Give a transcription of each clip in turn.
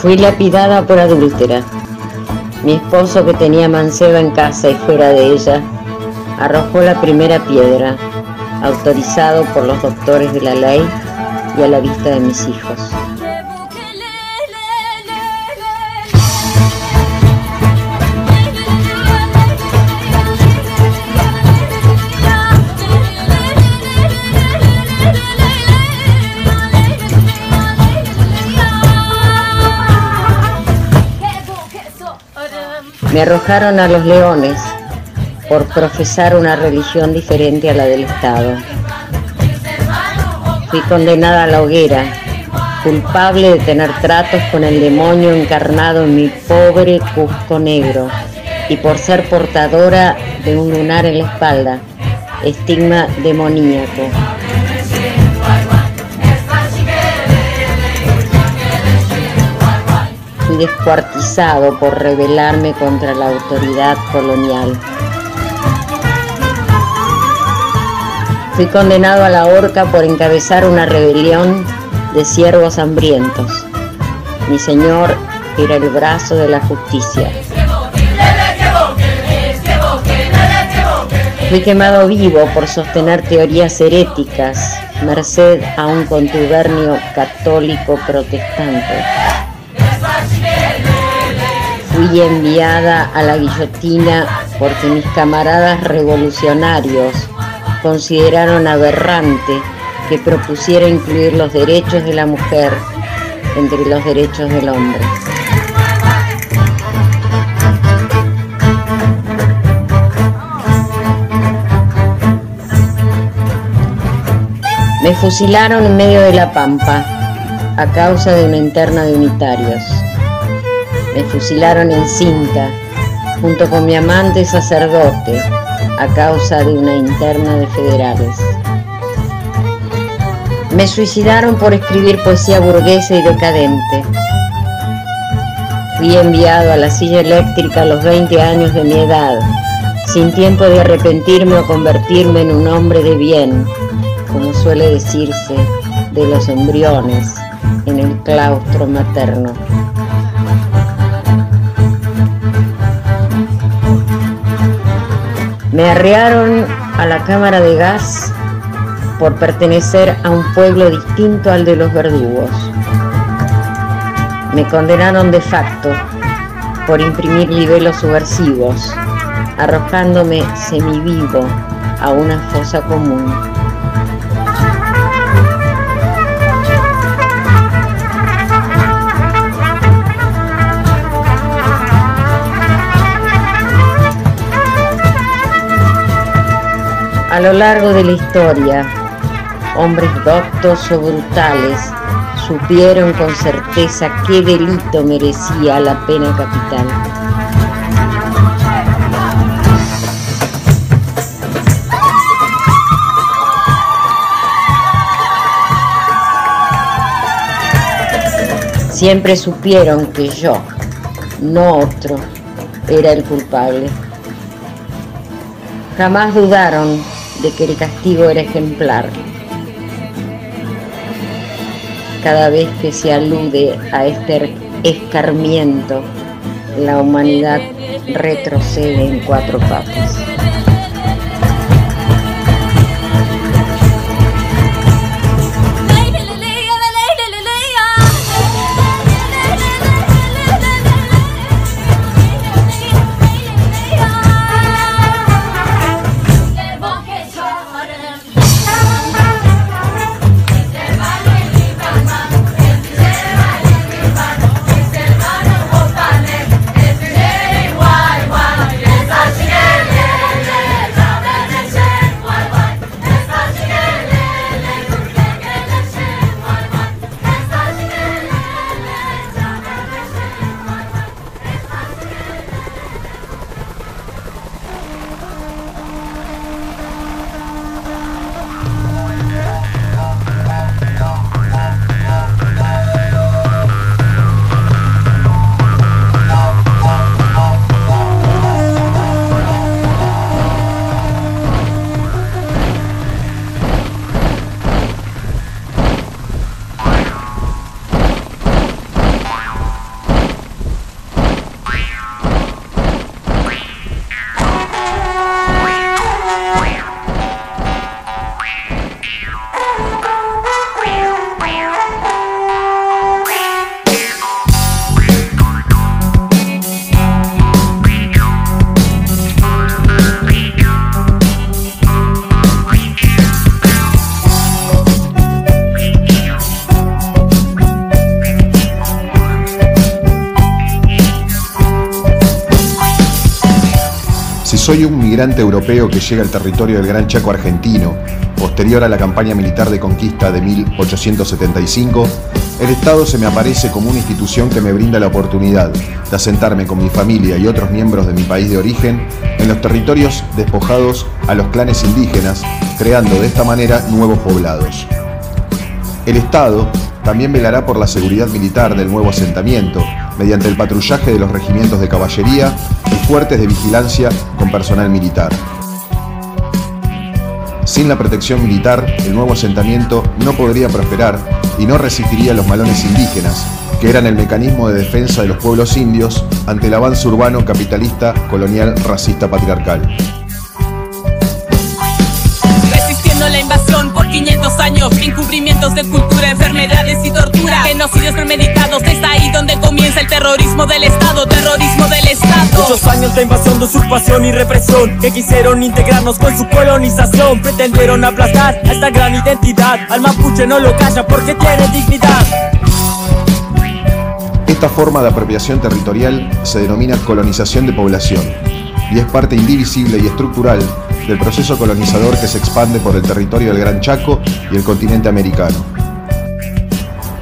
Fui lapidada por adúltera. Mi esposo, que tenía manceba en casa y fuera de ella, arrojó la primera piedra, autorizado por los doctores de la ley y a la vista de mis hijos. Me arrojaron a los leones por profesar una religión diferente a la del Estado. Fui condenada a la hoguera, culpable de tener tratos con el demonio encarnado en mi pobre Cusco negro y por ser portadora de un lunar en la espalda, estigma demoníaco. Fui descuartizado por rebelarme contra la autoridad colonial. Fui condenado a la horca por encabezar una rebelión de siervos hambrientos. Mi señor era el brazo de la justicia. Fui quemado vivo por sostener teorías heréticas, merced a un contubernio católico protestante. Fui enviada a la guillotina porque mis camaradas revolucionarios consideraron aberrante que propusiera incluir los derechos de la mujer entre los derechos del hombre. Me fusilaron en medio de la pampa a causa de una interna de unitarios. Me fusilaron en cinta junto con mi amante sacerdote a causa de una interna de federales. Me suicidaron por escribir poesía burguesa y decadente. Fui enviado a la silla eléctrica a los 20 años de mi edad, sin tiempo de arrepentirme o convertirme en un hombre de bien, como suele decirse de los embriones en el claustro materno. Me arrearon a la cámara de gas por pertenecer a un pueblo distinto al de los verdugos. Me condenaron de facto por imprimir libelos subversivos, arrojándome semivivo a una fosa común. A lo largo de la historia, hombres doctos o brutales supieron con certeza qué delito merecía la pena capital. Siempre supieron que yo, no otro, era el culpable. Jamás dudaron de que el castigo era ejemplar. Cada vez que se alude a este escarmiento, la humanidad retrocede en cuatro patas. Soy un migrante europeo que llega al territorio del Gran Chaco argentino, posterior a la campaña militar de conquista de 1875. El Estado se me aparece como una institución que me brinda la oportunidad de asentarme con mi familia y otros miembros de mi país de origen en los territorios despojados a los clanes indígenas, creando de esta manera nuevos poblados. El Estado también velará por la seguridad militar del nuevo asentamiento, mediante el patrullaje de los regimientos de caballería y fuertes de vigilancia con personal militar. Sin la protección militar, el nuevo asentamiento no podría prosperar y no resistiría los malones indígenas, que eran el mecanismo de defensa de los pueblos indios ante el avance urbano capitalista, colonial, racista, patriarcal. la invasión por 500 años, encubrimientos de cultura, enfermedades y tortura, genocidios premeditados, el terrorismo del Estado, terrorismo del Estado. Muchos años de invasión, de usurpación y represión, que quisieron integrarnos con su colonización, pretendieron aplastar a esta gran identidad, al mapuche no lo calla porque tiene dignidad. Esta forma de apropiación territorial se denomina colonización de población y es parte indivisible y estructural del proceso colonizador que se expande por el territorio del Gran Chaco y el continente americano.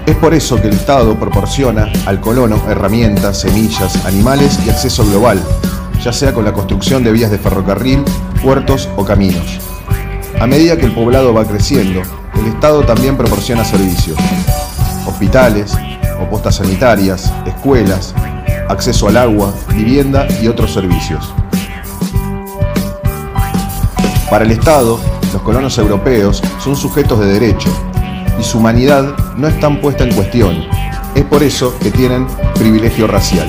Es por eso que el Estado proporciona al colono herramientas, semillas, animales y acceso global, ya sea con la construcción de vías de ferrocarril, puertos o caminos. A medida que el poblado va creciendo, el Estado también proporciona servicios. Hospitales, postas sanitarias, escuelas, acceso al agua, vivienda y otros servicios. Para el Estado, los colonos europeos son sujetos de derecho y su humanidad no es tan puesta en cuestión. Es por eso que tienen privilegio racial.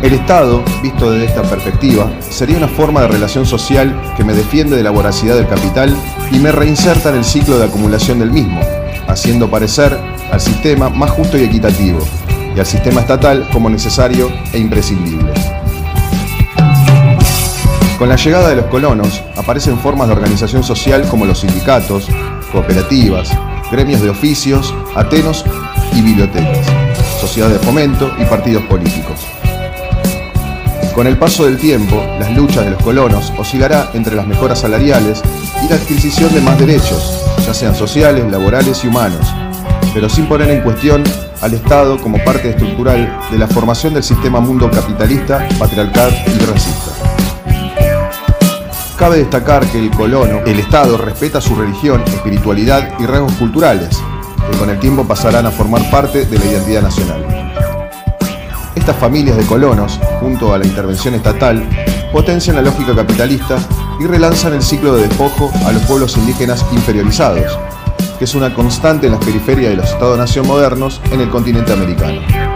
El Estado, visto desde esta perspectiva, sería una forma de relación social que me defiende de la voracidad del capital y me reinserta en el ciclo de acumulación del mismo, haciendo parecer al sistema más justo y equitativo, y al sistema estatal como necesario e imprescindible. Con la llegada de los colonos aparecen formas de organización social como los sindicatos, cooperativas, gremios de oficios, atenos y bibliotecas, sociedades de fomento y partidos políticos. Con el paso del tiempo, las luchas de los colonos oscilará entre las mejoras salariales y la adquisición de más derechos, ya sean sociales, laborales y humanos, pero sin poner en cuestión al Estado como parte estructural de la formación del sistema mundo capitalista, patriarcal y racista. Cabe destacar que el colono, el Estado, respeta su religión, espiritualidad y rasgos culturales, que con el tiempo pasarán a formar parte de la identidad nacional. Estas familias de colonos, junto a la intervención estatal, potencian la lógica capitalista y relanzan el ciclo de despojo a los pueblos indígenas inferiorizados, que es una constante en las periferias de los Estados-nación modernos en el continente americano.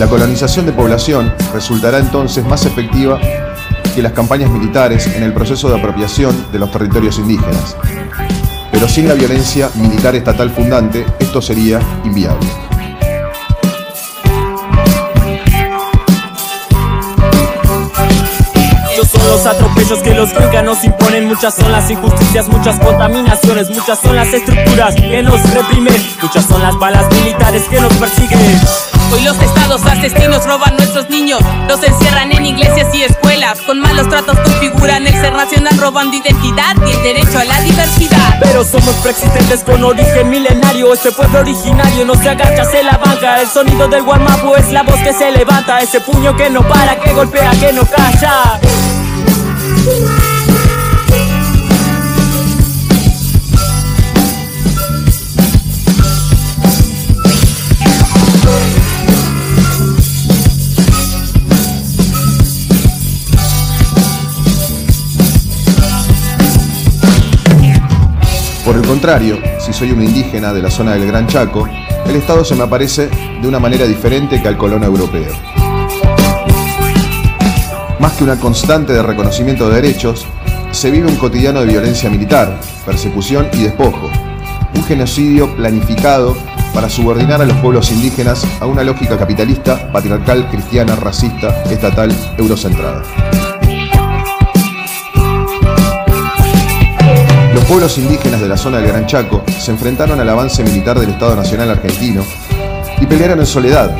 La colonización de población resultará entonces más efectiva que las campañas militares en el proceso de apropiación de los territorios indígenas. Pero sin la violencia militar estatal fundante, esto sería inviable. son los atropellos que los nos imponen Muchas son las injusticias, muchas contaminaciones Muchas son las estructuras que nos reprimen Muchas son las balas militares que nos persiguen Hoy los estados asesinos roban nuestros niños, los encierran en iglesias y escuelas, con malos tratos configuran el robando identidad y el derecho a la diversidad. Pero somos preexistentes con origen milenario, este pueblo originario no se agacha, se la banca, el sonido del guamapu es la voz que se levanta, ese puño que no para, que golpea, que no calla. Si soy un indígena de la zona del Gran Chaco, el Estado se me aparece de una manera diferente que al colono europeo. Más que una constante de reconocimiento de derechos, se vive un cotidiano de violencia militar, persecución y despojo, un genocidio planificado para subordinar a los pueblos indígenas a una lógica capitalista, patriarcal, cristiana, racista, estatal, eurocentrada. Los pueblos indígenas de la zona del Gran Chaco se enfrentaron al avance militar del Estado Nacional argentino y pelearon en soledad,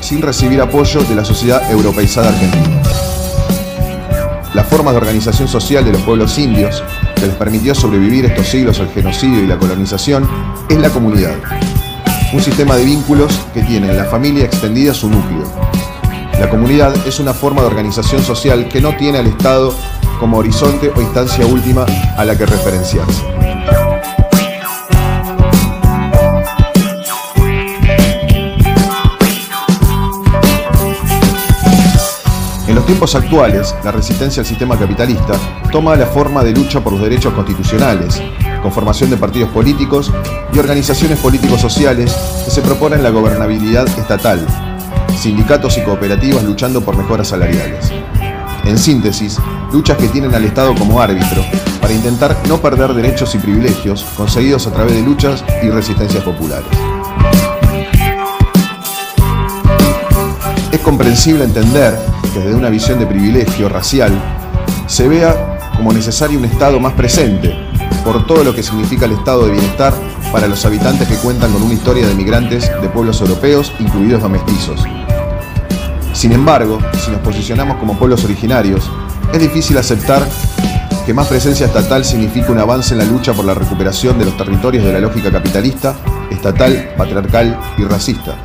sin recibir apoyo de la sociedad europeizada argentina las formas de organización social de los pueblos indios que les permitió sobrevivir estos siglos al genocidio y la colonización es la comunidad, un sistema de vínculos que tiene en la familia extendida su núcleo. La comunidad es una forma de organización social que no tiene al Estado como horizonte o instancia última a la que referenciarse. En tiempos actuales, la resistencia al sistema capitalista toma la forma de lucha por los derechos constitucionales, conformación de partidos políticos y organizaciones políticos sociales que se proponen la gobernabilidad estatal, sindicatos y cooperativas luchando por mejoras salariales. En síntesis, luchas que tienen al Estado como árbitro para intentar no perder derechos y privilegios conseguidos a través de luchas y resistencias populares. Es comprensible entender desde una visión de privilegio racial, se vea como necesario un Estado más presente, por todo lo que significa el estado de bienestar para los habitantes que cuentan con una historia de migrantes de pueblos europeos, incluidos los mestizos. Sin embargo, si nos posicionamos como pueblos originarios, es difícil aceptar que más presencia estatal significa un avance en la lucha por la recuperación de los territorios de la lógica capitalista, estatal, patriarcal y racista.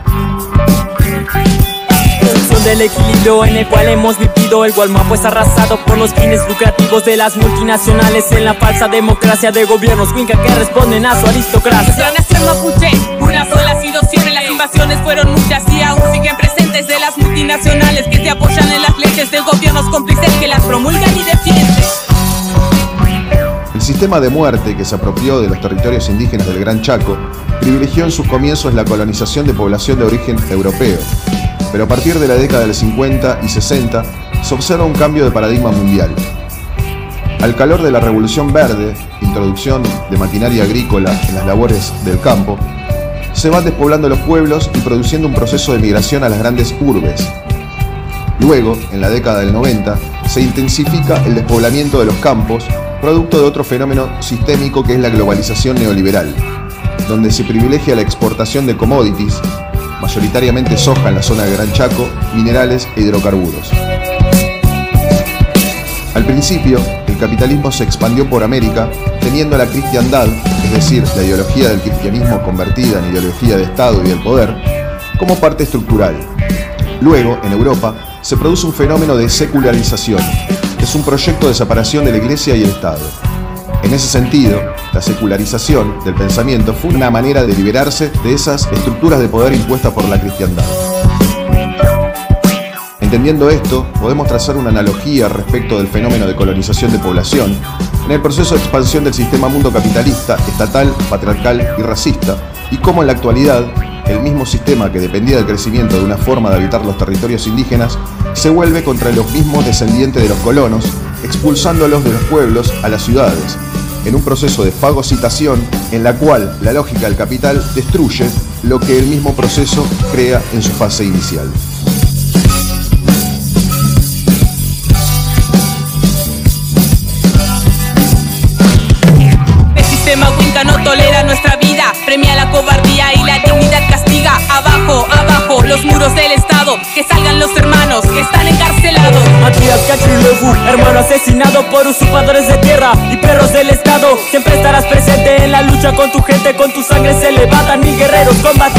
Del equilibrio en el cual hemos vivido El Gualmapo es arrasado por los fines lucrativos de las multinacionales En la falsa democracia de gobiernos Winca que responden a su aristocracia. Nuestra nación mapuche, una sola ha sido siempre Las invasiones fueron muchas y aún siguen presentes De las multinacionales que apoyan en las leyes De gobiernos cómplices que las promulgan y defienden el sistema de muerte que se apropió de los territorios indígenas del Gran Chaco privilegió en sus comienzos la colonización de población de origen europeo, pero a partir de la década del 50 y 60 se observa un cambio de paradigma mundial. Al calor de la Revolución Verde, introducción de maquinaria agrícola en las labores del campo, se van despoblando los pueblos y produciendo un proceso de migración a las grandes urbes. Luego, en la década del 90, se intensifica el despoblamiento de los campos, producto de otro fenómeno sistémico que es la globalización neoliberal, donde se privilegia la exportación de commodities mayoritariamente soja en la zona del Gran Chaco, minerales e hidrocarburos. Al principio, el capitalismo se expandió por América teniendo la cristiandad, es decir, la ideología del cristianismo convertida en ideología de Estado y del poder, como parte estructural. Luego, en Europa, se produce un fenómeno de secularización, es un proyecto de separación de la Iglesia y el Estado. En ese sentido, la secularización del pensamiento fue una manera de liberarse de esas estructuras de poder impuestas por la cristiandad. Entendiendo esto, podemos trazar una analogía respecto del fenómeno de colonización de población en el proceso de expansión del sistema mundo capitalista, estatal, patriarcal y racista, y cómo en la actualidad el mismo sistema que dependía del crecimiento de una forma de habitar los territorios indígenas se vuelve contra los mismos descendientes de los colonos, expulsándolos de los pueblos a las ciudades, en un proceso de fagocitación en la cual la lógica del capital destruye lo que el mismo proceso crea en su fase inicial. Premia la cobardía y la dignidad castiga. Abajo, abajo, los muros del Estado, que salgan los hermanos que están encarcelados. Matías Cachilefu, hermano asesinado por usurpadores de tierra y perros del Estado. Siempre estarás presente en la lucha con tu gente, con tu sangre se levantan mil guerreros combatientes.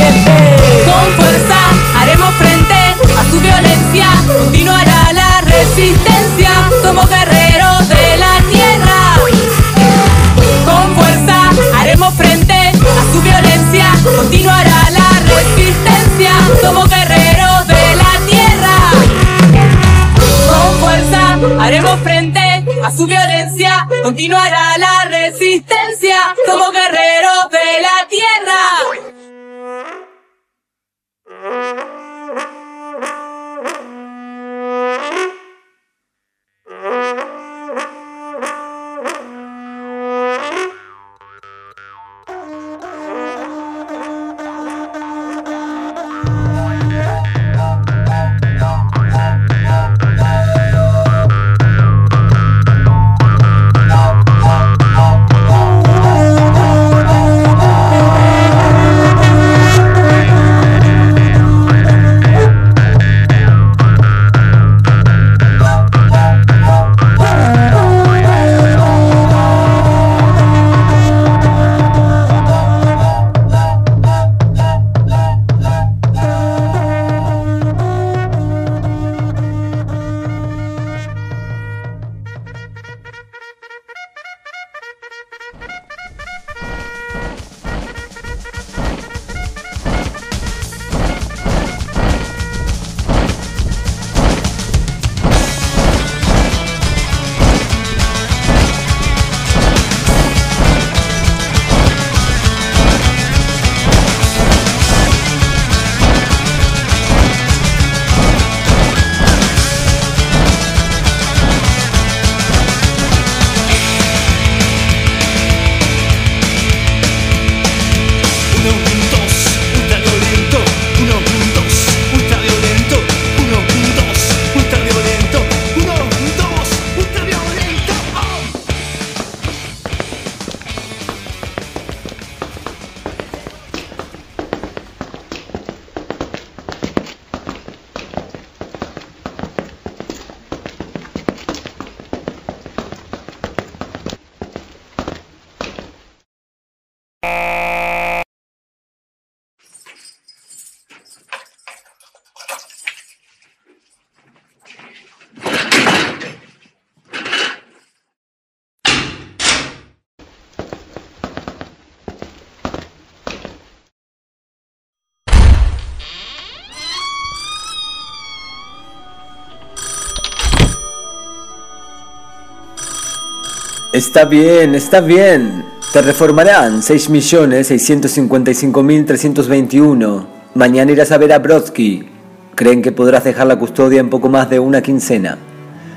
Está bien, está bien. Te reformarán 6.655.321. Mañana irás a ver a Brodsky. Creen que podrás dejar la custodia en poco más de una quincena.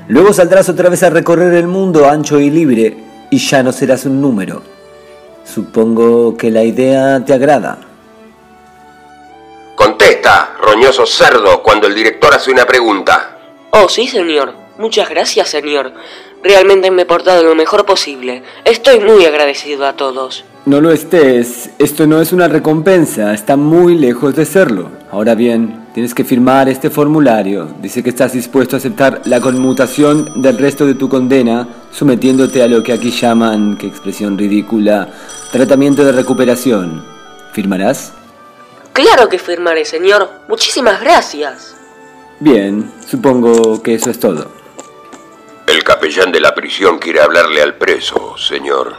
Luego saldrás otra vez a recorrer el mundo ancho y libre y ya no serás un número. Supongo que la idea te agrada. Contesta, roñoso cerdo, cuando el director hace una pregunta. Oh, sí, señor. Muchas gracias, señor. Realmente me he portado lo mejor posible. Estoy muy agradecido a todos. No lo estés, esto no es una recompensa, está muy lejos de serlo. Ahora bien, Tienes que firmar este formulario. Dice que estás dispuesto a aceptar la conmutación del resto de tu condena, sometiéndote a lo que aquí llaman, qué expresión ridícula, tratamiento de recuperación. ¿Firmarás? Claro que firmaré, señor. Muchísimas gracias. Bien, supongo que eso es todo. El capellán de la prisión quiere hablarle al preso, señor.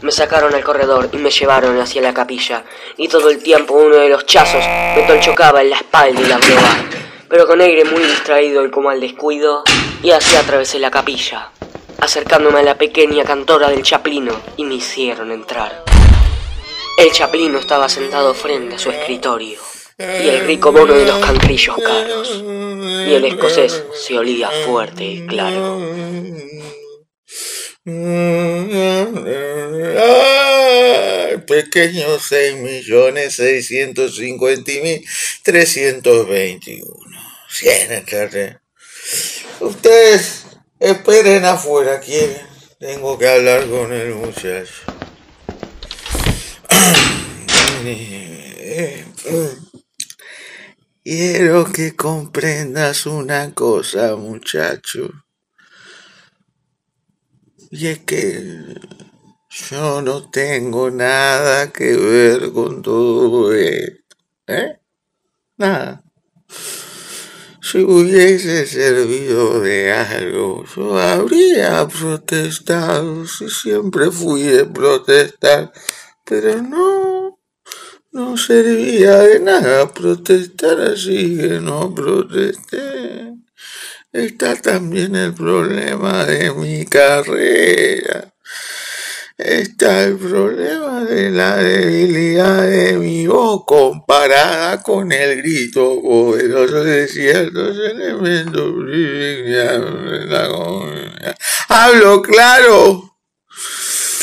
Me sacaron al corredor y me llevaron hacia la capilla, y todo el tiempo uno de los chazos me tolchocaba en la espalda y la broga, pero con aire muy distraído y como al descuido, y así atravesé la capilla, acercándome a la pequeña cantora del chaplino, y me hicieron entrar. El chaplino estaba sentado frente a su escritorio, y el rico mono de los cancrillos caros, y el escocés se olía fuerte y claro. Pequeños seis millones seiscientos cincuenta mil trescientos veintiuno. Siéntate. Ustedes esperen afuera, ¿quieren? Tengo que hablar con el muchacho. Quiero que comprendas una cosa, muchacho. Y es que yo no tengo nada que ver con todo esto. ¿Eh? Nada. Si hubiese servido de algo, yo habría protestado, si siempre fui de protestar, pero no, no servía de nada protestar, así que no protesté. Está también el problema de mi carrera. Está el problema de la debilidad de mi voz comparada con el grito poderoso de ciertos elementos. ¿Hablo claro?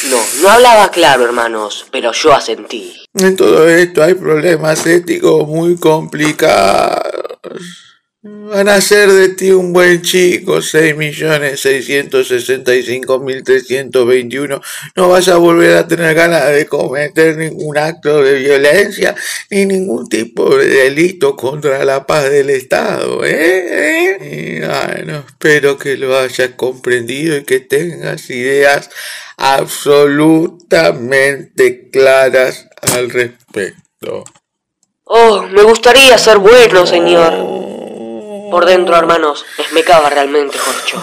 No, no hablaba claro, hermanos, pero yo asentí. En todo esto hay problemas éticos muy complicados. Van a ser de ti un buen chico, 6.665.321. No vas a volver a tener ganas de cometer ningún acto de violencia ni ningún tipo de delito contra la paz del Estado. ¿eh? ¿Eh? Y, bueno, espero que lo hayas comprendido y que tengas ideas absolutamente claras al respecto. Oh, me gustaría ser bueno, señor. Por dentro, hermanos, me esmecaba realmente, Jorcho.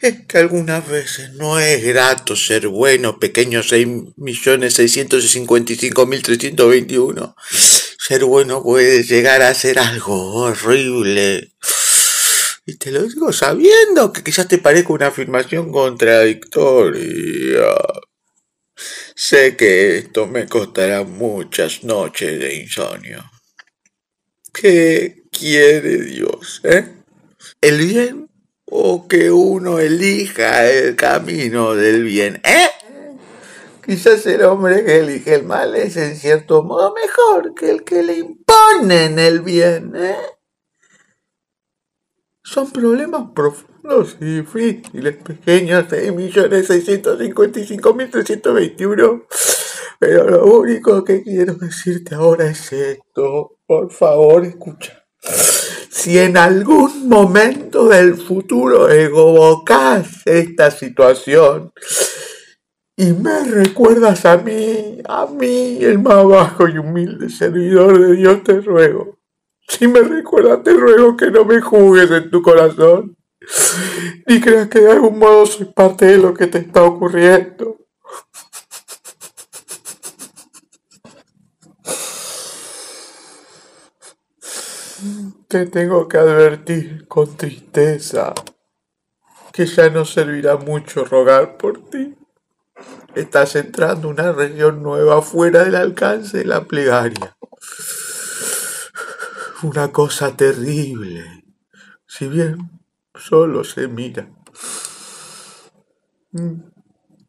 Es que algunas veces no es grato ser bueno, pequeño 6.655.321. Ser bueno puede llegar a ser algo horrible. Y te lo digo sabiendo que quizás te parezca una afirmación contradictoria. Sé que esto me costará muchas noches de insomnio. ¿Qué quiere Dios? ¿Eh? ¿El bien o que uno elija el camino del bien? ¿Eh? Quizás el hombre que elige el mal es en cierto modo mejor que el que le imponen el bien. ¿eh? Son problemas profundos y difíciles, pequeños, 6.655.321. Pero lo único que quiero decirte ahora es esto. Por favor, escucha. Si en algún momento del futuro evocas esta situación y me recuerdas a mí, a mí, el más bajo y humilde servidor de Dios, te ruego. Si me recuerdas, te ruego que no me juzgues en tu corazón, ni creas que de algún modo soy parte de lo que te está ocurriendo. Te tengo que advertir con tristeza que ya no servirá mucho rogar por ti. Estás entrando en una región nueva fuera del alcance de la plegaria. Una cosa terrible, si bien solo se mira.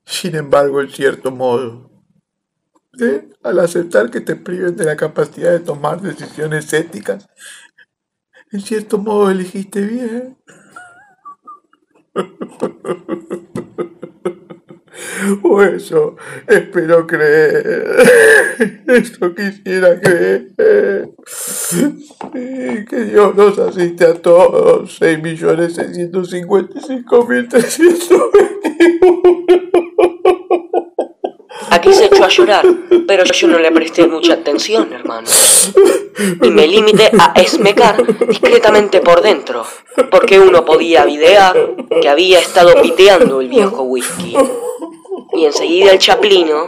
Sin embargo, en cierto modo, al aceptar que te priven de la capacidad de tomar decisiones éticas, en cierto modo elegiste bien. O eso espero creer. Eso quisiera creer. Que Dios nos asiste a todos. 6.655.321. Aquí se echó a llorar, pero yo no le presté mucha atención, hermano. Y me limité a esmecar discretamente por dentro, porque uno podía videar que había estado piteando el viejo whisky. Y enseguida el chaplino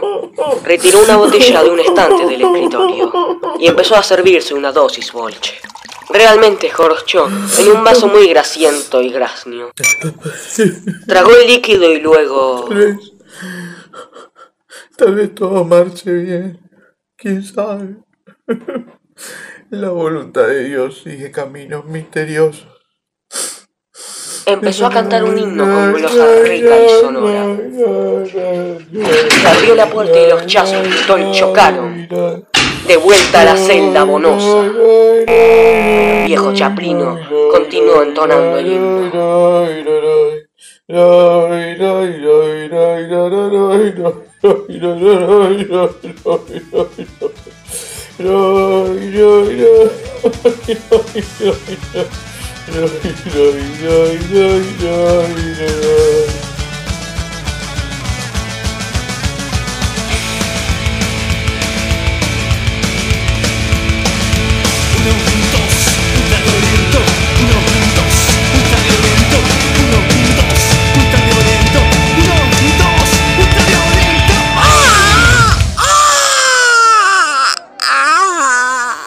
retiró una botella de un estante del escritorio y empezó a servirse una dosis bolche. Realmente jorchó en un vaso muy grasiento y graznio. Tragó el líquido y luego... Tal vez, todo marche bien. ¿Quién sabe? La voluntad de Dios sigue caminos misteriosos. Empezó a cantar un himno con glosa rica y sonora. Se abrió la puerta y los chazos chocaron. De vuelta a la celda bonosa. El viejo chaplino continuó entonando el himno. no, no, no, no, no.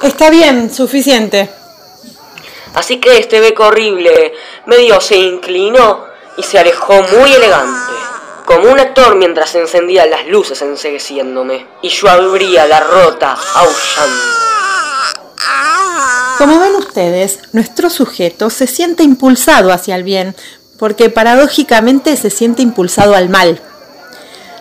Está bien, suficiente. Así que este beco horrible medio se inclinó y se alejó muy elegante, como un actor mientras se encendían las luces ensegueciéndome, y yo abría la rota aullando. Como ven ustedes, nuestro sujeto se siente impulsado hacia el bien, porque paradójicamente se siente impulsado al mal.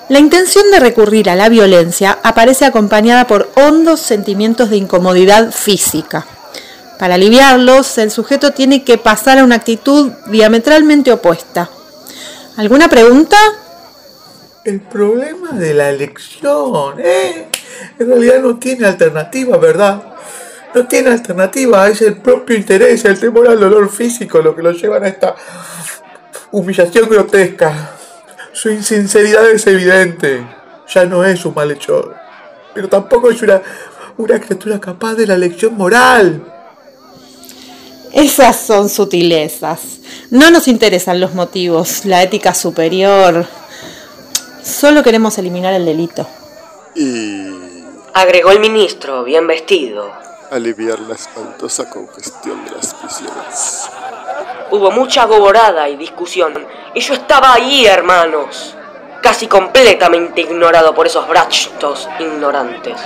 La intención de recurrir a la violencia aparece acompañada por hondos sentimientos de incomodidad física. Para aliviarlos, el sujeto tiene que pasar a una actitud diametralmente opuesta. ¿Alguna pregunta? El problema de la elección, ¿eh? En realidad no tiene alternativa, ¿verdad? No tiene alternativa, es el propio interés, el temor al dolor físico lo que lo llevan a esta humillación grotesca. Su insinceridad es evidente. Ya no es un malhechor. Pero tampoco es una, una criatura capaz de la elección moral. Esas son sutilezas. No nos interesan los motivos, la ética superior. Solo queremos eliminar el delito. Y Agregó el ministro, bien vestido. aliviar la espantosa congestión de las prisiones. Hubo mucha goborada y discusión, y yo estaba ahí, hermanos, casi completamente ignorado por esos brachtos ignorantes.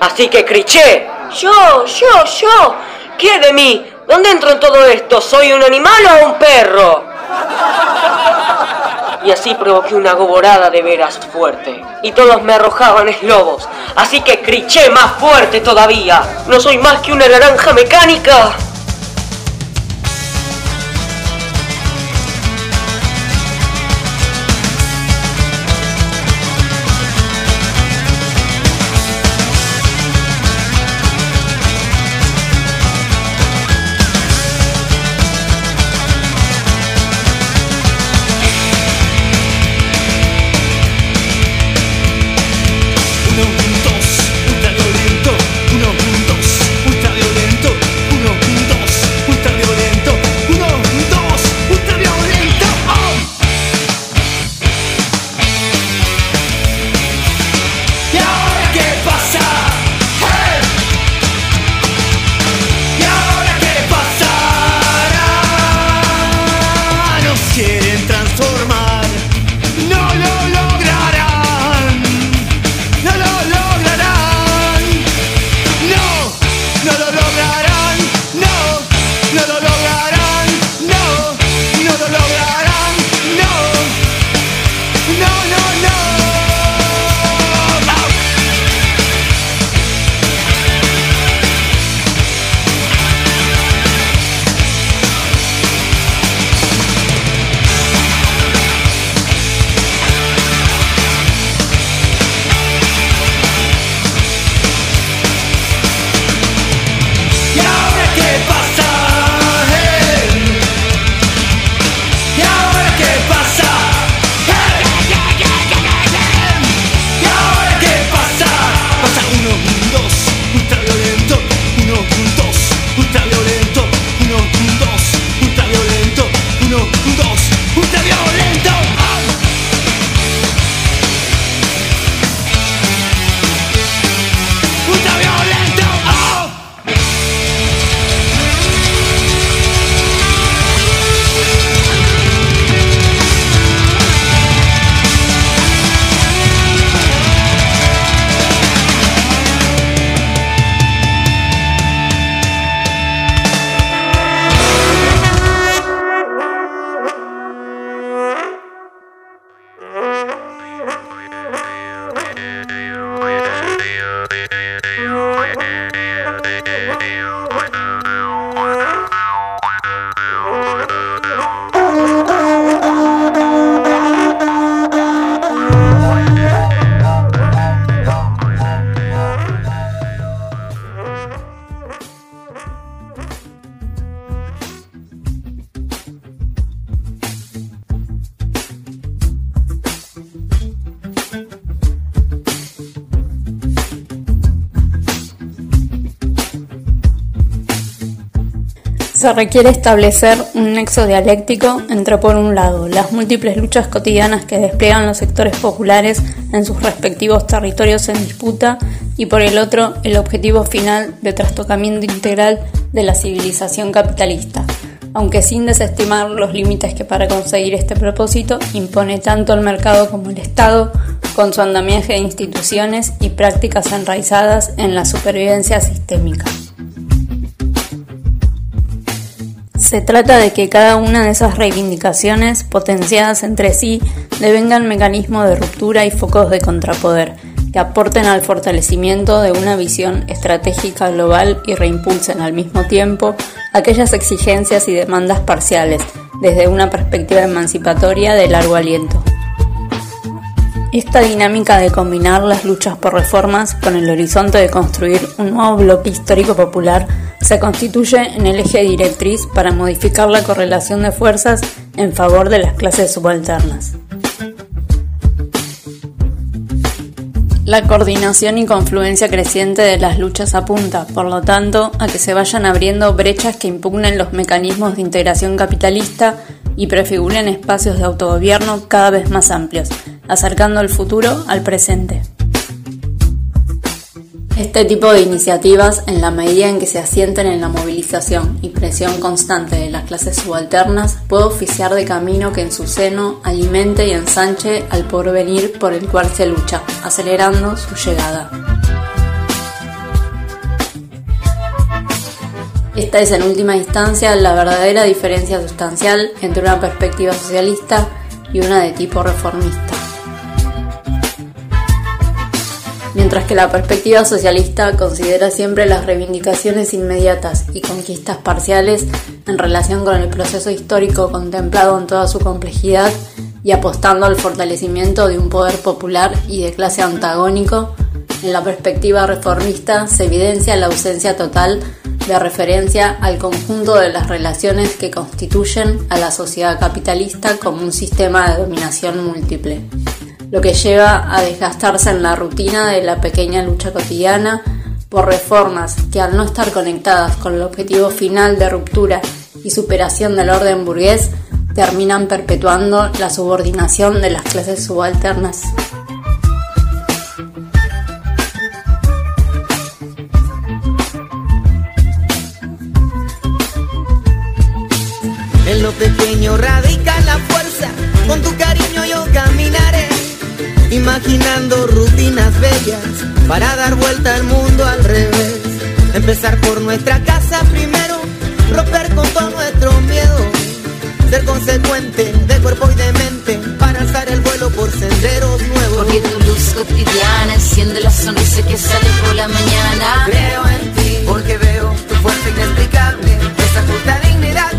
Así que criché, yo, yo, yo, ¿qué de mí? ¿Dónde entro en todo esto? ¿Soy un animal o un perro? Y así provoqué una goborada de veras fuerte. Y todos me arrojaban eslobos. Así que criché más fuerte todavía. No soy más que una naranja mecánica. Se requiere establecer un nexo dialéctico entre, por un lado, las múltiples luchas cotidianas que despliegan los sectores populares en sus respectivos territorios en disputa y, por el otro, el objetivo final de trastocamiento integral de la civilización capitalista, aunque sin desestimar los límites que para conseguir este propósito impone tanto el mercado como el Estado, con su andamiaje de instituciones y prácticas enraizadas en la supervivencia sistémica. Se trata de que cada una de esas reivindicaciones, potenciadas entre sí, devengan mecanismos de ruptura y focos de contrapoder, que aporten al fortalecimiento de una visión estratégica global y reimpulsen al mismo tiempo aquellas exigencias y demandas parciales, desde una perspectiva emancipatoria de largo aliento. Esta dinámica de combinar las luchas por reformas con el horizonte de construir un nuevo bloque histórico popular se constituye en el eje directriz para modificar la correlación de fuerzas en favor de las clases subalternas. La coordinación y confluencia creciente de las luchas apunta, por lo tanto, a que se vayan abriendo brechas que impugnen los mecanismos de integración capitalista y prefiguren espacios de autogobierno cada vez más amplios, acercando el futuro al presente. Este tipo de iniciativas, en la medida en que se asienten en la movilización y presión constante de las clases subalternas, puede oficiar de camino que en su seno alimente y ensanche al porvenir por el cual se lucha, acelerando su llegada. Esta es en última instancia la verdadera diferencia sustancial entre una perspectiva socialista y una de tipo reformista. Mientras que la perspectiva socialista considera siempre las reivindicaciones inmediatas y conquistas parciales en relación con el proceso histórico contemplado en toda su complejidad y apostando al fortalecimiento de un poder popular y de clase antagónico, en la perspectiva reformista se evidencia la ausencia total de referencia al conjunto de las relaciones que constituyen a la sociedad capitalista como un sistema de dominación múltiple, lo que lleva a desgastarse en la rutina de la pequeña lucha cotidiana por reformas que al no estar conectadas con el objetivo final de ruptura y superación del orden burgués, terminan perpetuando la subordinación de las clases subalternas. En lo pequeño radica la fuerza, con tu cariño yo caminaré, imaginando rutinas bellas para dar vuelta al mundo al revés. Empezar por nuestra casa primero, romper con todo nuestro miedo, ser consecuente de cuerpo y de mente para alzar el vuelo por senderos nuevos. Porque tu luz cotidiana enciende la sonrisa que sale por la mañana. Creo en ti, porque veo tu fuerza inexplicable, esa justa dignidad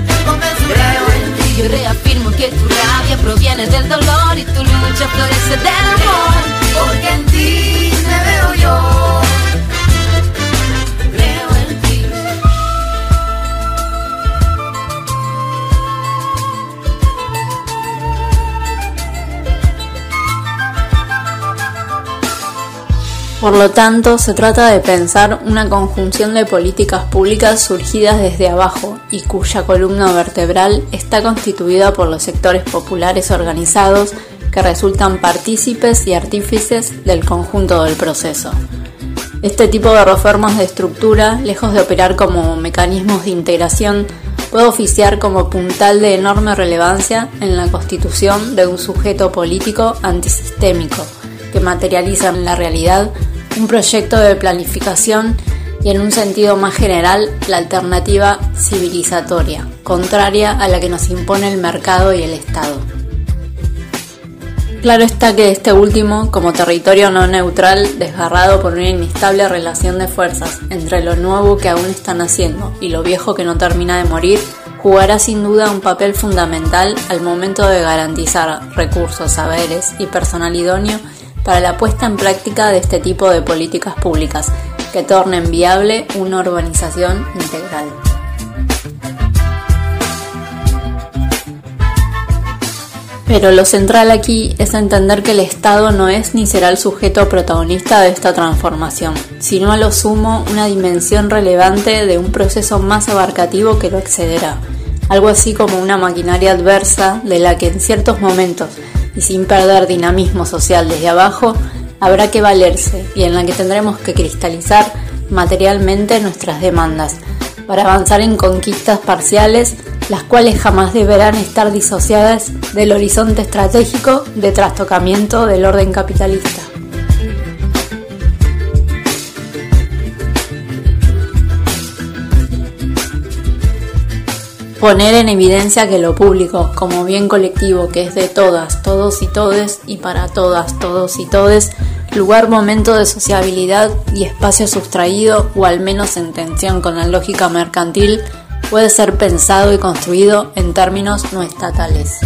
Creo en ti, yo reafirmo que tu rabia proviene del dolor y tu lucha florece del amor. Porque Por lo tanto, se trata de pensar una conjunción de políticas públicas surgidas desde abajo y cuya columna vertebral está constituida por los sectores populares organizados que resultan partícipes y artífices del conjunto del proceso. Este tipo de reformas de estructura, lejos de operar como mecanismos de integración, puede oficiar como puntal de enorme relevancia en la constitución de un sujeto político antisistémico que materializa en la realidad un proyecto de planificación y en un sentido más general la alternativa civilizatoria, contraria a la que nos impone el mercado y el Estado. Claro está que este último, como territorio no neutral, desgarrado por una inestable relación de fuerzas entre lo nuevo que aún está naciendo y lo viejo que no termina de morir, jugará sin duda un papel fundamental al momento de garantizar recursos, saberes y personal idóneo para la puesta en práctica de este tipo de políticas públicas que tornen viable una urbanización integral. Pero lo central aquí es entender que el Estado no es ni será el sujeto protagonista de esta transformación, sino a lo sumo una dimensión relevante de un proceso más abarcativo que lo excederá, algo así como una maquinaria adversa de la que en ciertos momentos, y sin perder dinamismo social desde abajo, habrá que valerse y en la que tendremos que cristalizar materialmente nuestras demandas, para avanzar en conquistas parciales, las cuales jamás deberán estar disociadas del horizonte estratégico de trastocamiento del orden capitalista. Poner en evidencia que lo público, como bien colectivo que es de todas, todos y todes, y para todas, todos y todes, lugar, momento de sociabilidad y espacio sustraído o al menos en tensión con la lógica mercantil, puede ser pensado y construido en términos no estatales.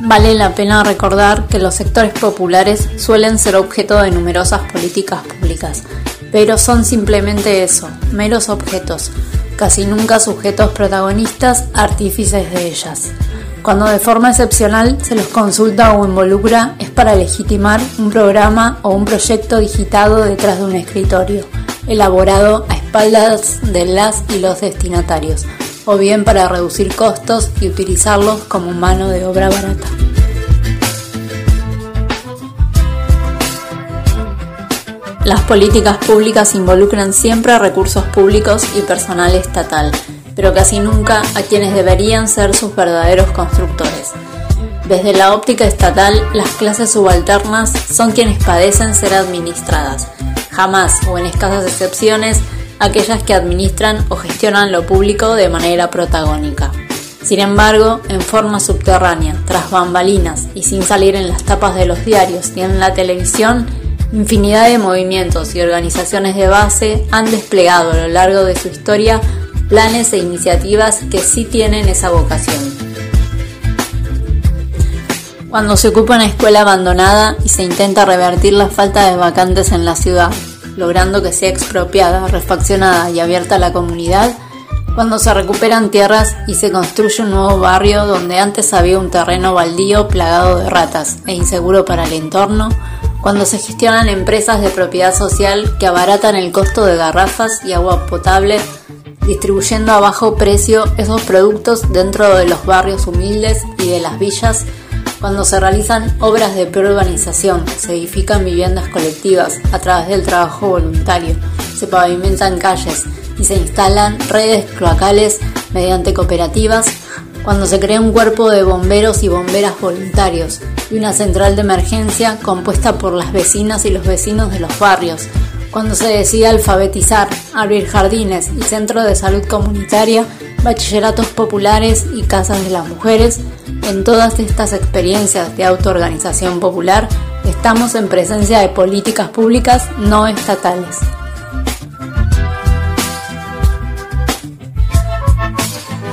Vale la pena recordar que los sectores populares suelen ser objeto de numerosas políticas públicas, pero son simplemente eso, meros objetos, casi nunca sujetos protagonistas, artífices de ellas. Cuando de forma excepcional se los consulta o involucra es para legitimar un programa o un proyecto digitado detrás de un escritorio, elaborado a espaldas de las y los destinatarios, o bien para reducir costos y utilizarlos como mano de obra barata. Las políticas públicas involucran siempre recursos públicos y personal estatal, pero casi nunca a quienes deberían ser sus verdaderos constructores. Desde la óptica estatal, las clases subalternas son quienes padecen ser administradas, jamás o en escasas excepciones aquellas que administran o gestionan lo público de manera protagónica. Sin embargo, en forma subterránea, tras bambalinas y sin salir en las tapas de los diarios ni en la televisión, infinidad de movimientos y organizaciones de base han desplegado a lo largo de su historia planes e iniciativas que sí tienen esa vocación. Cuando se ocupa una escuela abandonada y se intenta revertir la falta de vacantes en la ciudad, logrando que sea expropiada, refaccionada y abierta a la comunidad, cuando se recuperan tierras y se construye un nuevo barrio donde antes había un terreno baldío plagado de ratas e inseguro para el entorno, cuando se gestionan empresas de propiedad social que abaratan el costo de garrafas y agua potable distribuyendo a bajo precio esos productos dentro de los barrios humildes y de las villas cuando se realizan obras de preurbanización, se edifican viviendas colectivas a través del trabajo voluntario, se pavimentan calles y se instalan redes cloacales mediante cooperativas, cuando se crea un cuerpo de bomberos y bomberas voluntarios y una central de emergencia compuesta por las vecinas y los vecinos de los barrios, cuando se decide alfabetizar, abrir jardines y centros de salud comunitaria, bachilleratos populares y casas de las mujeres, en todas estas experiencias de autoorganización popular estamos en presencia de políticas públicas no estatales.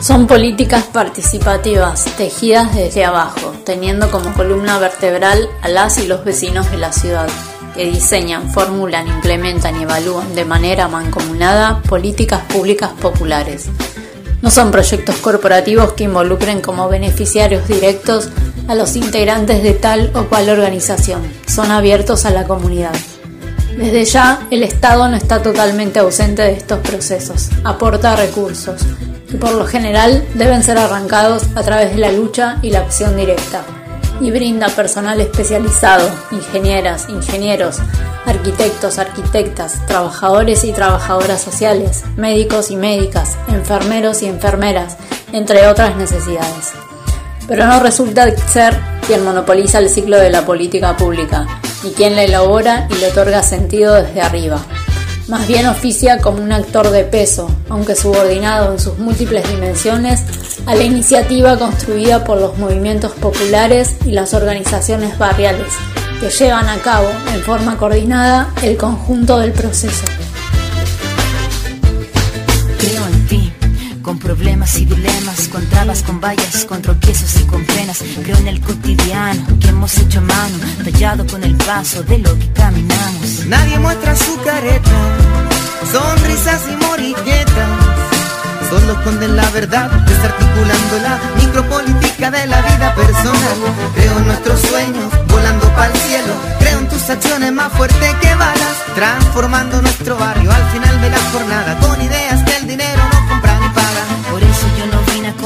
Son políticas participativas, tejidas desde abajo, teniendo como columna vertebral a las y los vecinos de la ciudad que diseñan, formulan, implementan y evalúan de manera mancomunada políticas públicas populares. No son proyectos corporativos que involucren como beneficiarios directos a los integrantes de tal o cual organización, son abiertos a la comunidad. Desde ya, el Estado no está totalmente ausente de estos procesos, aporta recursos, que por lo general deben ser arrancados a través de la lucha y la acción directa y brinda personal especializado, ingenieras, ingenieros, arquitectos, arquitectas, trabajadores y trabajadoras sociales, médicos y médicas, enfermeros y enfermeras, entre otras necesidades. Pero no resulta ser quien monopoliza el ciclo de la política pública, y quien la elabora y le otorga sentido desde arriba. Más bien oficia como un actor de peso, aunque subordinado en sus múltiples dimensiones a la iniciativa construida por los movimientos populares y las organizaciones barriales, que llevan a cabo en forma coordinada el conjunto del proceso. Con problemas y dilemas, con trabas, con vallas, con tropiezos y con penas. Creo en el cotidiano que hemos hecho a mano, tallado con el paso de lo que caminamos. Nadie muestra su careta, sonrisas y morilletas solo esconden la verdad, desarticulando la micropolítica de la vida personal. Creo en nuestros sueños, volando para el cielo. Creo en tus acciones más fuertes que balas, transformando nuestro barrio al final de la jornada con ideas que el dinero no compra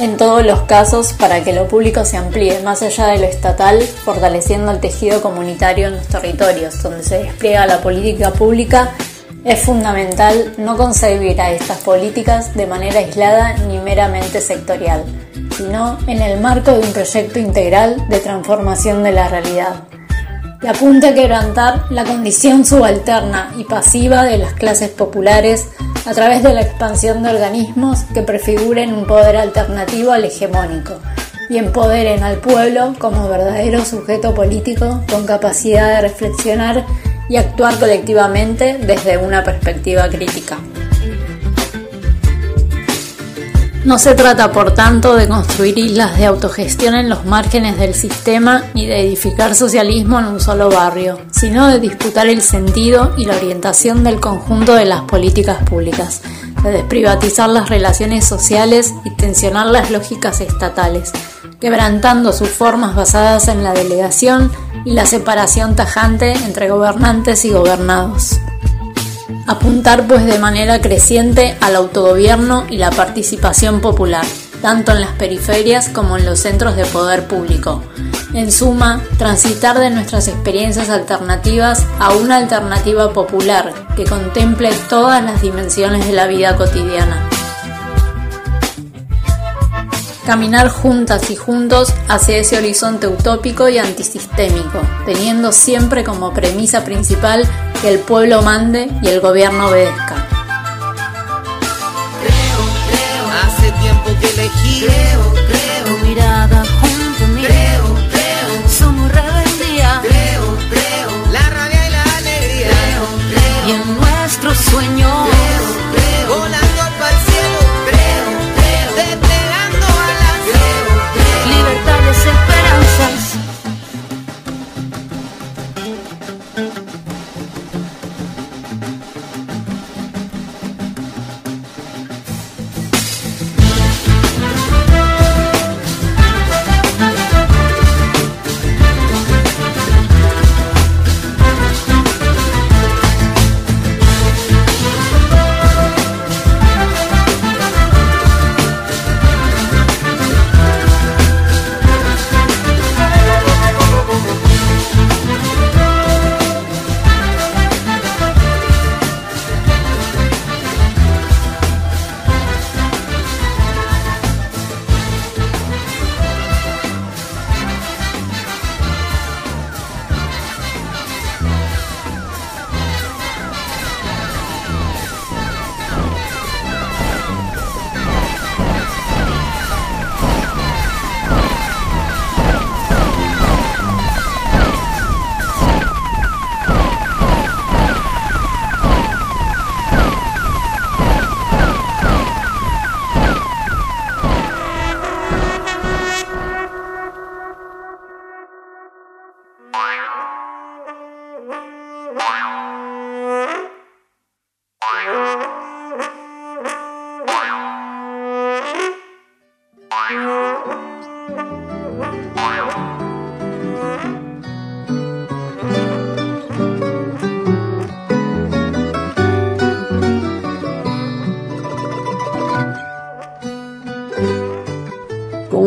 En todos los casos, para que lo público se amplíe más allá de lo estatal, fortaleciendo el tejido comunitario en los territorios donde se despliega la política pública, es fundamental no concebir a estas políticas de manera aislada ni meramente sectorial, sino en el marco de un proyecto integral de transformación de la realidad que apunta a quebrantar la condición subalterna y pasiva de las clases populares a través de la expansión de organismos que prefiguren un poder alternativo al hegemónico y empoderen al pueblo como verdadero sujeto político con capacidad de reflexionar y actuar colectivamente desde una perspectiva crítica. No se trata, por tanto, de construir islas de autogestión en los márgenes del sistema ni de edificar socialismo en un solo barrio, sino de disputar el sentido y la orientación del conjunto de las políticas públicas, de desprivatizar las relaciones sociales y tensionar las lógicas estatales, quebrantando sus formas basadas en la delegación y la separación tajante entre gobernantes y gobernados. Apuntar pues de manera creciente al autogobierno y la participación popular, tanto en las periferias como en los centros de poder público. En suma, transitar de nuestras experiencias alternativas a una alternativa popular que contemple todas las dimensiones de la vida cotidiana. Caminar juntas y juntos hacia ese horizonte utópico y antisistémico, teniendo siempre como premisa principal que el pueblo mande y el gobierno obedezca. Hace tiempo que. Creo, creo.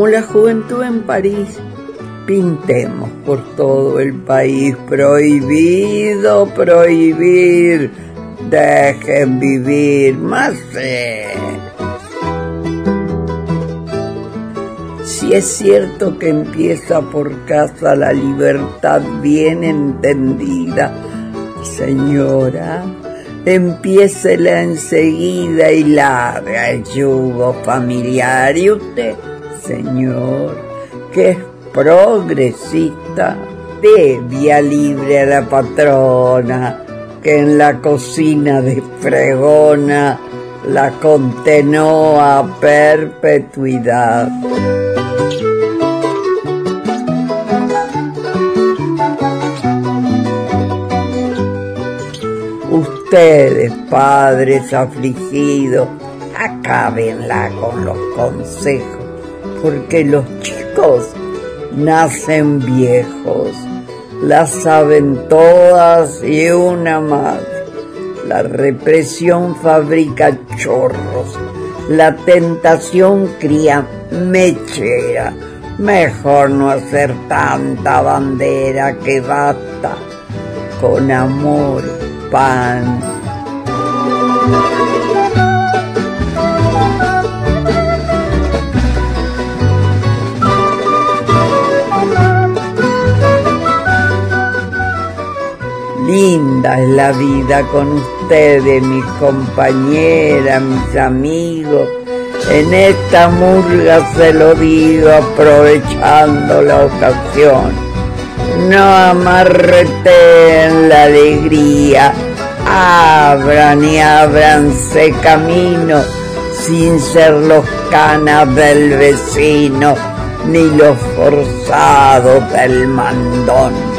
Como la juventud en París, pintemos por todo el país. Prohibido prohibir. Dejen vivir más. Si es cierto que empieza por casa la libertad bien entendida, señora, empiécela enseguida y larga el yugo familiar. Y usted, señor, que es progresista, dé vía libre a la patrona, que en la cocina de fregona la contenó a perpetuidad. Ustedes, padres afligidos, acábenla con los consejos, porque los chicos nacen viejos, las saben todas y una más. La represión fabrica chorros, la tentación cría mechera. Mejor no hacer tanta bandera que basta con amor, pan. La vida con ustedes, mis compañeras, mis amigos. En esta murga se lo digo aprovechando la ocasión. No amarreten la alegría, abran y abranse camino sin ser los canas del vecino ni los forzados del mandón.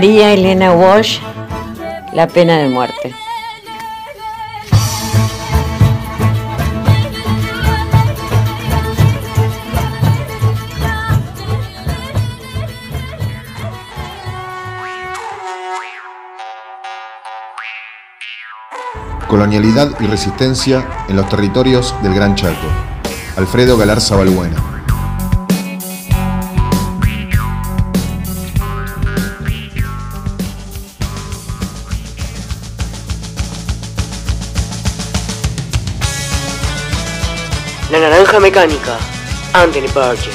María Elena Walsh, La pena de muerte. Colonialidad y resistencia en los territorios del Gran Chaco. Alfredo Galarza Balbuena. Naranja mecánica, Anthony Burgess.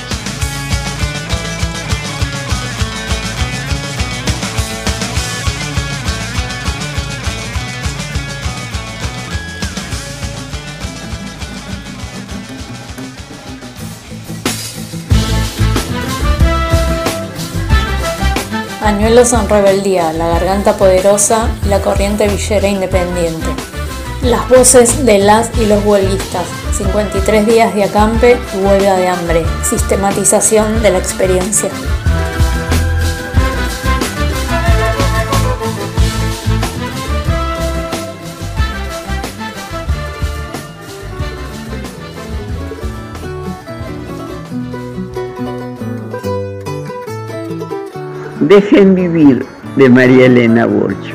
Pañuelos en rebeldía, la garganta poderosa y la corriente villera independiente. Las voces de las y los huelguistas. 53 días de acampe y huelga de hambre. Sistematización de la experiencia. Dejen vivir de María Elena Borcho.